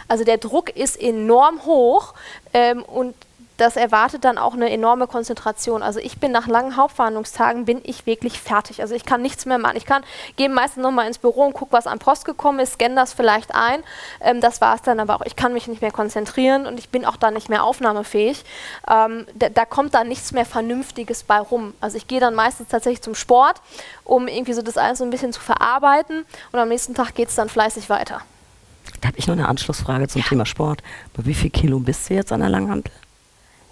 Also der Druck ist enorm hoch ähm, und das erwartet dann auch eine enorme Konzentration. Also ich bin nach langen Hauptverhandlungstagen bin ich wirklich fertig. Also ich kann nichts mehr machen. Ich kann gehe meistens nochmal ins Büro und gucke, was an Post gekommen ist, scanne das vielleicht ein. Ähm, das war es dann aber auch. Ich kann mich nicht mehr konzentrieren und ich bin auch dann nicht mehr aufnahmefähig. Ähm, da, da, kommt dann nichts mehr Vernünftiges bei rum. Also ich gehe dann meistens tatsächlich zum Sport, um irgendwie so das alles so ein bisschen zu verarbeiten und am nächsten Tag geht es dann fleißig weiter. Da habe ich noch eine Anschlussfrage zum ja. Thema Sport. Bei wie viel Kilo bist du jetzt an der Langhantel?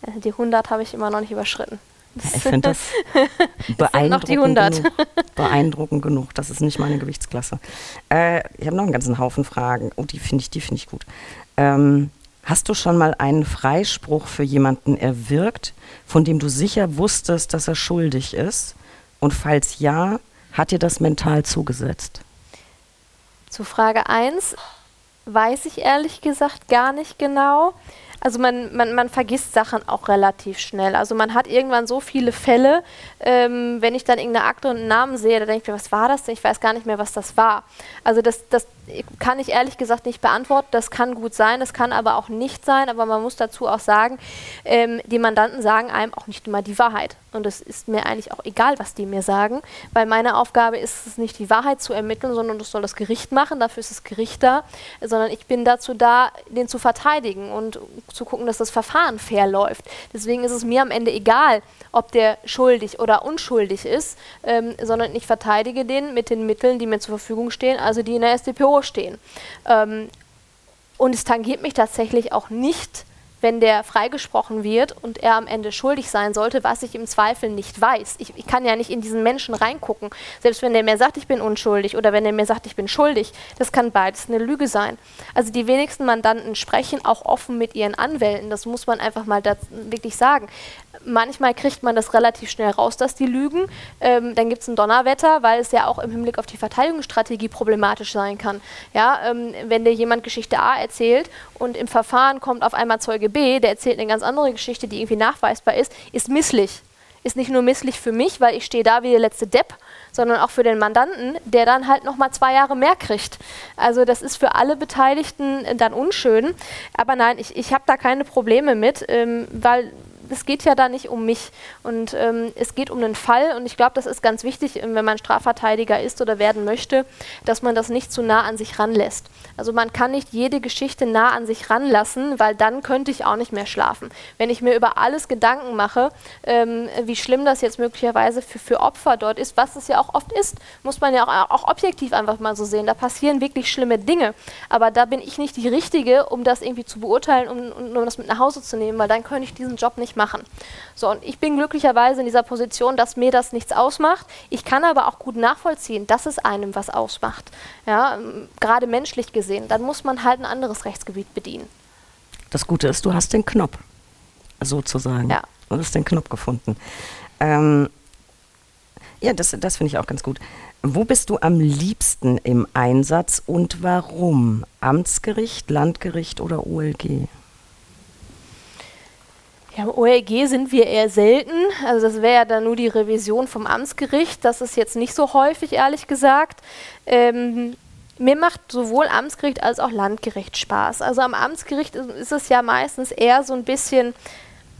Äh, die 100 habe ich immer noch nicht überschritten. Ich finde das beeindruckend, genug, beeindruckend genug. Das ist nicht meine Gewichtsklasse. Äh, ich habe noch einen ganzen Haufen Fragen. Oh, die finde ich, die ich gut. Ähm, hast du schon mal einen Freispruch für jemanden erwirkt, von dem du sicher wusstest, dass er schuldig ist? Und falls ja, hat dir das mental zugesetzt? Zu Frage 1 weiß ich ehrlich gesagt gar nicht genau also man, man, man vergisst Sachen auch relativ schnell. Also man hat irgendwann so viele Fälle, ähm, wenn ich dann irgendeine Akte und einen Namen sehe, da denke ich mir, was war das denn? Ich weiß gar nicht mehr, was das war. Also das, das kann ich ehrlich gesagt nicht beantworten. Das kann gut sein, das kann aber auch nicht sein. Aber man muss dazu auch sagen, ähm, die Mandanten sagen einem auch nicht immer die Wahrheit. Und es ist mir eigentlich auch egal, was die mir sagen, weil meine Aufgabe ist es nicht, die Wahrheit zu ermitteln, sondern das soll das Gericht machen. Dafür ist das Gericht da, sondern ich bin dazu da, den zu verteidigen und zu gucken, dass das Verfahren fair läuft. Deswegen ist es mir am Ende egal, ob der schuldig oder unschuldig ist, ähm, sondern ich verteidige den mit den Mitteln, die mir zur Verfügung stehen, also die in der SDPO stehen. Ähm, und es tangiert mich tatsächlich auch nicht, wenn der freigesprochen wird und er am Ende schuldig sein sollte, was ich im Zweifel nicht weiß. Ich, ich, kann ja nicht in diesen Menschen reingucken. Selbst wenn der mir sagt, ich bin unschuldig oder wenn er mir sagt, ich bin schuldig, das kann beides eine Lüge sein. Also die wenigsten Mandanten sprechen auch offen mit ihren Anwälten. Das muss man einfach mal wirklich sagen manchmal kriegt man das relativ schnell raus, dass die lügen. Ähm, dann gibt es ein Donnerwetter, weil es ja auch im Hinblick auf die Verteidigungsstrategie problematisch sein kann. Ja, ähm, wenn dir jemand Geschichte A erzählt und im Verfahren kommt auf einmal Zeuge B, der erzählt eine ganz andere Geschichte, die irgendwie nachweisbar ist, ist misslich. Ist nicht nur misslich für mich, weil ich stehe da wie der letzte Depp, sondern auch für den Mandanten, der dann halt nochmal zwei Jahre mehr kriegt. Also das ist für alle Beteiligten dann unschön. Aber nein, ich, ich habe da keine Probleme mit, ähm, weil es geht ja da nicht um mich und ähm, es geht um einen Fall und ich glaube, das ist ganz wichtig, ähm, wenn man Strafverteidiger ist oder werden möchte, dass man das nicht zu nah an sich ranlässt. Also man kann nicht jede Geschichte nah an sich ranlassen, weil dann könnte ich auch nicht mehr schlafen. Wenn ich mir über alles Gedanken mache, ähm, wie schlimm das jetzt möglicherweise für, für Opfer dort ist, was es ja auch oft ist, muss man ja auch, auch objektiv einfach mal so sehen. Da passieren wirklich schlimme Dinge, aber da bin ich nicht die Richtige, um das irgendwie zu beurteilen und um, um das mit nach Hause zu nehmen, weil dann könnte ich diesen Job nicht nicht machen. So, und ich bin glücklicherweise in dieser Position, dass mir das nichts ausmacht. Ich kann aber auch gut nachvollziehen, dass es einem was ausmacht. Ja, ähm, gerade menschlich gesehen. Dann muss man halt ein anderes Rechtsgebiet bedienen. Das Gute ist, du hast den Knopf, sozusagen. Ja. Du hast den Knopf gefunden. Ähm, ja, das, das finde ich auch ganz gut. Wo bist du am liebsten im Einsatz und warum? Amtsgericht, Landgericht oder OLG? Ja, im OLG sind wir eher selten. Also das wäre ja dann nur die Revision vom Amtsgericht. Das ist jetzt nicht so häufig, ehrlich gesagt. Ähm, mir macht sowohl Amtsgericht als auch Landgericht Spaß. Also am Amtsgericht ist es ja meistens eher so ein bisschen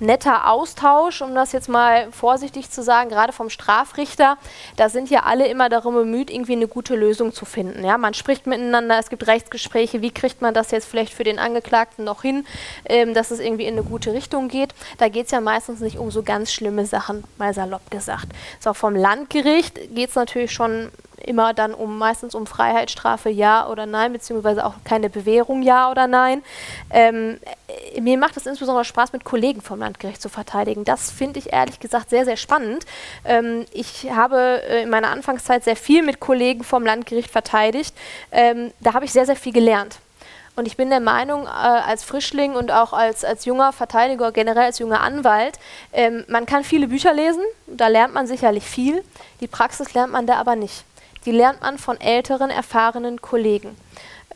netter Austausch, um das jetzt mal vorsichtig zu sagen, gerade vom Strafrichter. Da sind ja alle immer darum bemüht, irgendwie eine gute Lösung zu finden. Ja, man spricht miteinander, es gibt Rechtsgespräche, wie kriegt man das jetzt vielleicht für den Angeklagten noch hin, ähm, dass es irgendwie in eine gute Richtung geht. Da geht es ja meistens nicht um so ganz schlimme Sachen, mal salopp gesagt. So, vom Landgericht geht es natürlich schon immer dann um meistens um Freiheitsstrafe ja oder nein, beziehungsweise auch keine Bewährung ja oder nein. Ähm, mir macht es insbesondere Spaß, mit Kollegen vom Landgericht zu verteidigen. Das finde ich ehrlich gesagt sehr, sehr spannend. Ähm, ich habe äh, in meiner Anfangszeit sehr viel mit Kollegen vom Landgericht verteidigt. Ähm, da habe ich sehr, sehr viel gelernt. Und ich bin der Meinung, äh, als Frischling und auch als, als junger Verteidiger, generell als junger Anwalt, ähm, man kann viele Bücher lesen, da lernt man sicherlich viel, die Praxis lernt man da aber nicht. Die lernt man von älteren, erfahrenen Kollegen.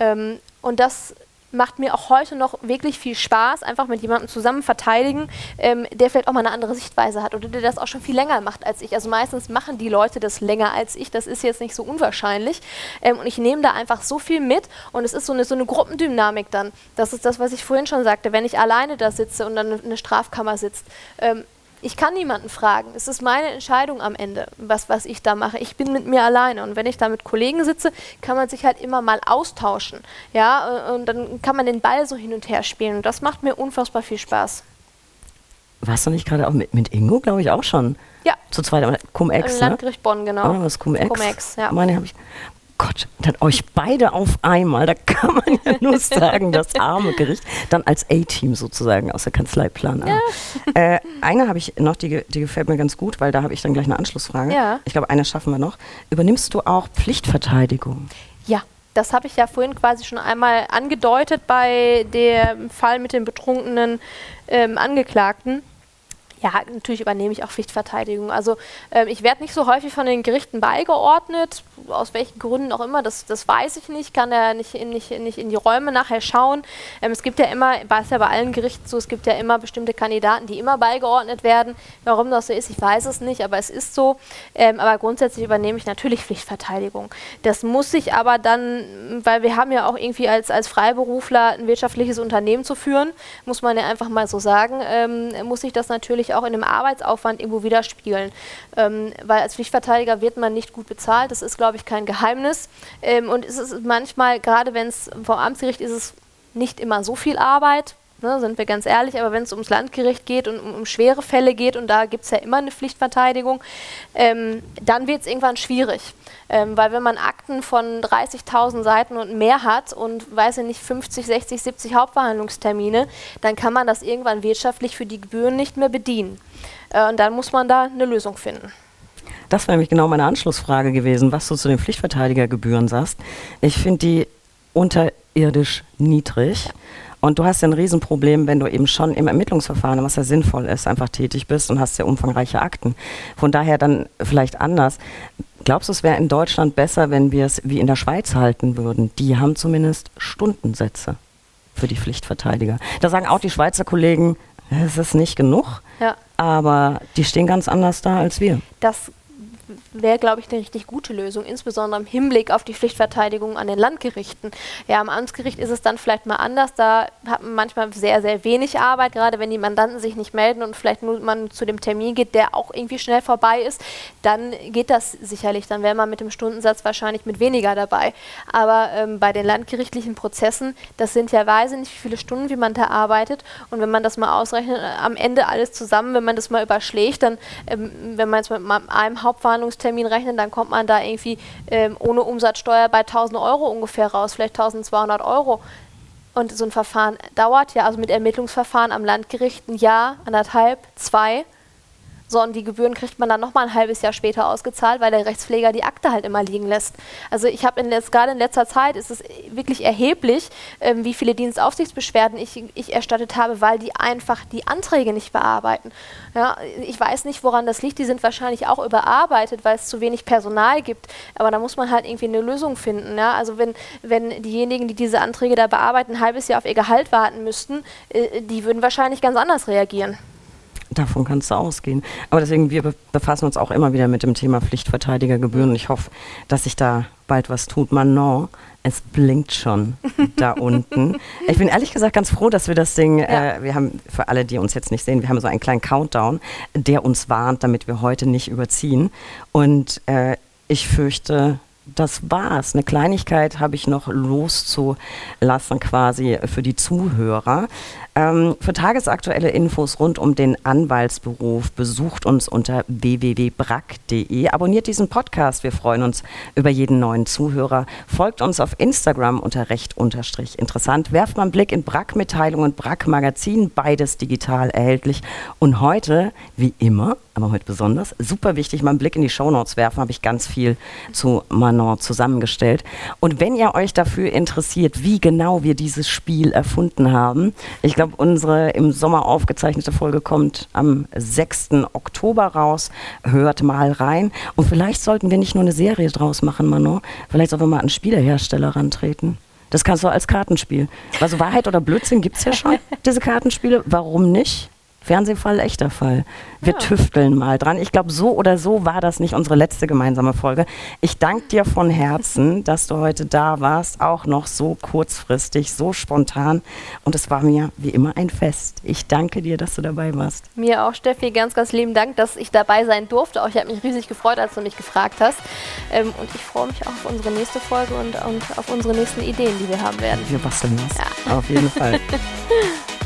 Ähm, Und das macht mir auch heute noch wirklich viel Spaß, einfach mit jemandem zusammen verteidigen, ähm, der vielleicht auch mal eine andere Sichtweise hat oder der das auch schon viel länger macht als ich. Also meistens machen die Leute das länger als ich, das ist jetzt nicht so unwahrscheinlich. Ähm, und ich nehme da einfach so viel mit und es ist so eine, so eine Gruppendynamik dann. Das ist das, was ich vorhin schon sagte, wenn ich alleine da sitze und dann eine Strafkammer sitzt. Ähm, ich kann niemanden fragen. Es ist meine Entscheidung am Ende, was, was ich da mache. Ich bin mit mir alleine. Und wenn ich da mit Kollegen sitze, kann man sich halt immer mal austauschen. Ja, und dann kann man den Ball so hin und her spielen. Und das macht mir unfassbar viel Spaß. Warst du nicht gerade auch mit, mit Ingo, glaube ich, auch schon? Ja. Zu zweit, Cum-Ex, ne? Landgericht Bonn, genau. Oh, was Cum-Ex? Cum-Ex, ja. Meine habe ich Gott, dann euch beide auf einmal, da kann man ja nur sagen, das arme Gericht, dann als A-Team sozusagen aus der Kanzlei Plan Ja. Äh, eine habe ich noch, die, die gefällt mir ganz gut, weil da habe ich dann gleich eine Anschlussfrage. Ja. Ich glaube, eine schaffen wir noch. Übernimmst du auch Pflichtverteidigung? Ja, das habe ich ja vorhin quasi schon einmal angedeutet bei dem Fall mit dem betrunkenen ähm, Angeklagten. Ja, natürlich übernehme ich auch Pflichtverteidigung. Also ähm, ich werde nicht so häufig von den Gerichten beigeordnet, aus welchen Gründen auch immer, das, das weiß ich nicht, kann ja nicht in, nicht, nicht in die Räume nachher schauen. Ähm, es gibt ja immer, war ja bei allen Gerichten so, es gibt ja immer bestimmte Kandidaten, die immer beigeordnet werden. Warum das so ist, ich weiß es nicht, aber es ist so. Ähm, aber grundsätzlich übernehme ich natürlich Pflichtverteidigung. Das muss ich aber dann, weil wir haben ja auch irgendwie als, als Freiberufler ein wirtschaftliches Unternehmen zu führen, muss man ja einfach mal so sagen, ähm, muss ich das natürlich auch in dem Arbeitsaufwand irgendwo widerspiegeln. Ähm, weil als Pflichtverteidiger wird man nicht gut bezahlt, das ist, glaube ich, kein Geheimnis. Ähm, und es ist manchmal, gerade wenn es vom Amtsgericht ist, es nicht immer so viel Arbeit, ne, sind wir ganz ehrlich, aber wenn es ums Landgericht geht und um, um schwere Fälle geht, und da gibt es ja immer eine Pflichtverteidigung, ähm, dann wird es irgendwann schwierig. Ähm, weil wenn man Akten von 30.000 Seiten und mehr hat und, weiß ich nicht, 50, 60, 70 Hauptverhandlungstermine, dann kann man das irgendwann wirtschaftlich für die Gebühren nicht mehr bedienen. Äh, und dann muss man da eine Lösung finden. Das wäre nämlich genau meine Anschlussfrage gewesen, was du zu den Pflichtverteidigergebühren sagst. Ich finde die unterirdisch niedrig. Und du hast ja ein Riesenproblem, wenn du eben schon im Ermittlungsverfahren, was ja sinnvoll ist, einfach tätig bist und hast ja umfangreiche Akten. Von daher dann vielleicht anders. Glaubst du, es wäre in Deutschland besser, wenn wir es wie in der Schweiz halten würden? Die haben zumindest Stundensätze für die Pflichtverteidiger. Da sagen auch die Schweizer Kollegen, es ist nicht genug, Ja. aber die stehen ganz anders da als wir. Das wäre, glaube ich, eine richtig gute Lösung, insbesondere im Hinblick auf die Pflichtverteidigung an den Landgerichten. Ja, am Amtsgericht ist es dann vielleicht mal anders. Da hat man manchmal sehr, sehr wenig Arbeit, gerade wenn die Mandanten sich nicht melden und vielleicht nur man zu dem Termin geht, der auch irgendwie schnell vorbei ist, dann geht das sicherlich. Dann wäre man mit dem Stundensatz wahrscheinlich mit weniger dabei. Aber ähm, bei den landgerichtlichen Prozessen, das sind ja nicht, wie viele Stunden, wie man da arbeitet. Und wenn man das mal ausrechnet, äh, am Ende alles zusammen, wenn man das mal überschlägt, dann, ähm, wenn man jetzt mit einem Hauptverhandlungstermin rechnet, dann kommt man da irgendwie ähm, ohne Umsatzsteuer bei 1000 Euro ungefähr raus, vielleicht 1200 Euro. Und so ein Verfahren dauert ja, also mit Ermittlungsverfahren am Landgericht ein Jahr, anderthalb, zwei. So, und die Gebühren kriegt man dann nochmal ein halbes Jahr später ausgezahlt, weil der Rechtspfleger die Akte halt immer liegen lässt. Also ich habe gerade in letzter Zeit ist es wirklich erheblich, ähm, wie viele Dienstaufsichtsbeschwerden ich, ich erstattet habe, weil die einfach die Anträge nicht bearbeiten. Ja, ich weiß nicht, woran das liegt. Die sind wahrscheinlich auch überarbeitet, weil es zu wenig Personal gibt. Aber da muss man halt irgendwie eine Lösung finden. Ja? Also wenn, wenn diejenigen, die diese Anträge da bearbeiten, ein halbes Jahr auf ihr Gehalt warten müssten, äh, die würden wahrscheinlich ganz anders reagieren. Davon kannst du ausgehen. Aber deswegen, wir be- befassen uns auch immer wieder mit dem Thema Pflichtverteidigergebühren. Ich hoffe, dass sich da bald was tut. Manon, es blinkt schon da unten. Ich bin ehrlich gesagt ganz froh, dass wir das Ding, Ja. äh, wir haben, für alle, die uns jetzt nicht sehen, wir haben so einen kleinen Countdown, der uns warnt, damit wir heute nicht überziehen. Und äh, ich fürchte, das war's. Eine Kleinigkeit habe ich noch loszulassen quasi für die Zuhörer. Ähm, für tagesaktuelle Infos rund um den Anwaltsberuf besucht uns unter www.brack.de. Abonniert diesen Podcast. Wir freuen uns über jeden neuen Zuhörer. Folgt uns auf Instagram unter recht unterstrich interessant. Werft mal einen Blick in Brack-Mitteilungen, Brack-Magazin, beides digital erhältlich. Und heute, wie immer, aber heute besonders, super wichtig, mal einen Blick in die Shownotes werfen, habe ich ganz viel zu Manon zusammengestellt. Und wenn ihr euch dafür interessiert, wie genau wir dieses Spiel erfunden haben, ich glaube, unsere im Sommer aufgezeichnete Folge kommt am 6. Oktober raus. Hört mal rein. Und vielleicht sollten wir nicht nur eine Serie draus machen, Manon, vielleicht sollten wir mal an Spielehersteller rantreten. Das kannst du als Kartenspiel. Also Wahrheit oder Blödsinn gibt es ja schon, diese Kartenspiele. Warum nicht? Fernsehfall, echter Fall. Wir ja. tüfteln mal dran. Ich glaube, so oder so war das nicht unsere letzte gemeinsame Folge. Ich danke dir von Herzen, dass du heute da warst, auch noch so kurzfristig, so spontan. Und es war mir wie immer ein Fest. Ich danke dir, dass du dabei warst. Mir auch, Steffi, ganz, ganz lieben Dank, dass ich dabei sein durfte. Auch ich habe mich riesig gefreut, als du mich gefragt hast. Ähm, und ich freue mich auch auf unsere nächste Folge und, und auf unsere nächsten Ideen, die wir haben werden. Wir basteln was. Ja. Auf jeden Fall.